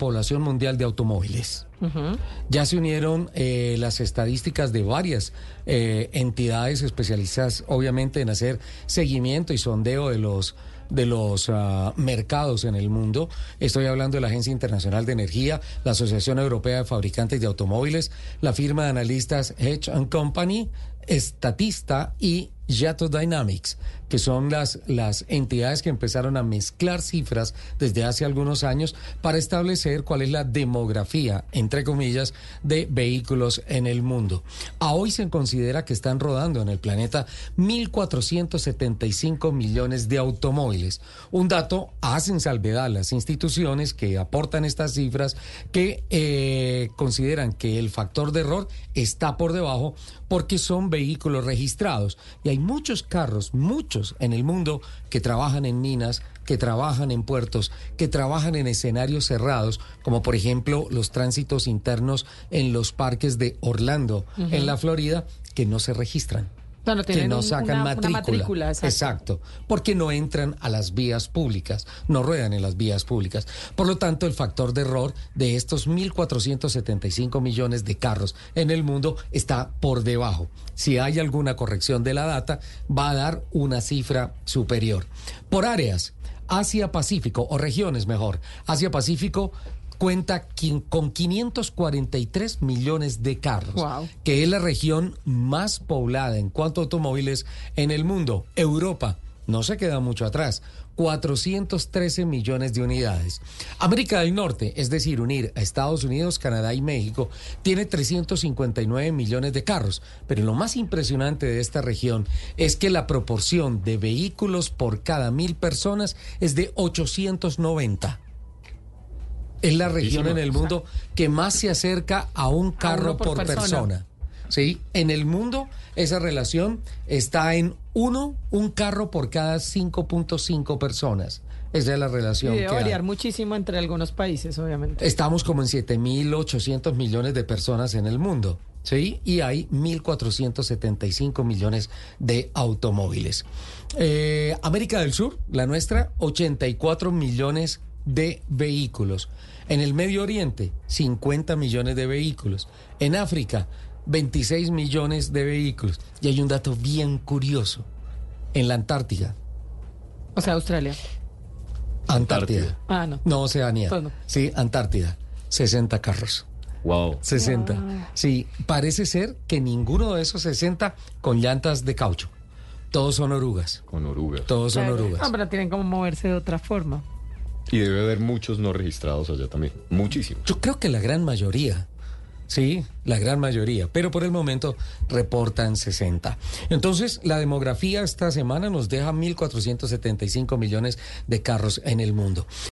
población mundial de automóviles. Ya se unieron eh, las estadísticas de varias eh, entidades especializadas, obviamente, en hacer seguimiento y sondeo de los de los ah, mercados en el mundo. Estoy hablando de la Agencia Internacional de Energía, la Asociación Europea de Fabricantes de Automóviles, la firma de analistas Hedge Company, Estatista y Yato Dynamics, que son las, las entidades que empezaron a mezclar cifras desde hace algunos años para establecer cuál es la demografía, entre comillas, de vehículos en el mundo. A hoy se considera que están rodando en el planeta 1.475 millones de automóviles. Un dato hacen salvedad las instituciones que aportan estas cifras que eh, consideran que el factor de error está por debajo porque son vehículos registrados. Y hay muchos carros, muchos en el mundo que trabajan en minas, que trabajan en puertos, que trabajan en escenarios cerrados, como por ejemplo los tránsitos internos en los parques de Orlando, en la Florida, que no se registran que no sacan matrícula. exacto. porque no entran a las vías públicas, no ruedan en las vías públicas. Por lo tanto, el factor de error de estos 1.475 millones de carros en el mundo está por debajo. Si hay alguna corrección de la data, va a dar una cifra superior. Por áreas, Asia-Pacífico, o regiones mejor, Asia-Pacífico cuenta con 543 millones de carros, que es la región más poblada en cuanto a automóviles en el mundo. Europa no se queda mucho atrás. 413 millones de unidades. América del Norte, es decir, unir a Estados Unidos, Canadá y México, tiene 359 millones de carros. Pero lo más impresionante de esta región es que la proporción de vehículos por cada mil personas es de 890 es la región en el mundo que más se acerca a un carro por, persona. ¿Sí? En el mundo esa relación está en uno, un carro por cada 5.5 personas. Esa es la relación. Y debe variar muchísimo entre algunos países, obviamente. Estamos como en 7.800 millones de personas en el mundo. ¿sí? Y hay 1.475 millones de automóviles. Eh, América del Sur, la nuestra, 84 millones de vehículos. En el Medio Oriente, 50 millones de vehículos. En África, 26 millones de vehículos. Y hay un dato bien curioso. En la Antártida. O sea, Australia. Antártida. Ah, no. No, Oceanía. Pues sí, Antártida. 60 carros. Wow. 60. Sí, parece ser que ninguno de esos 60 con llantas de caucho. Todos son orugas. Con orugas. Todos son orugas. Ah, pero tienen como moverse de otra forma. Y debe haber muchos no registrados allá también. Muchísimos. Yo creo que la gran mayoría. Sí, la gran mayoría, pero por el momento reportan 60. Entonces, la demografía esta semana nos deja 1.475 millones de carros en el mundo.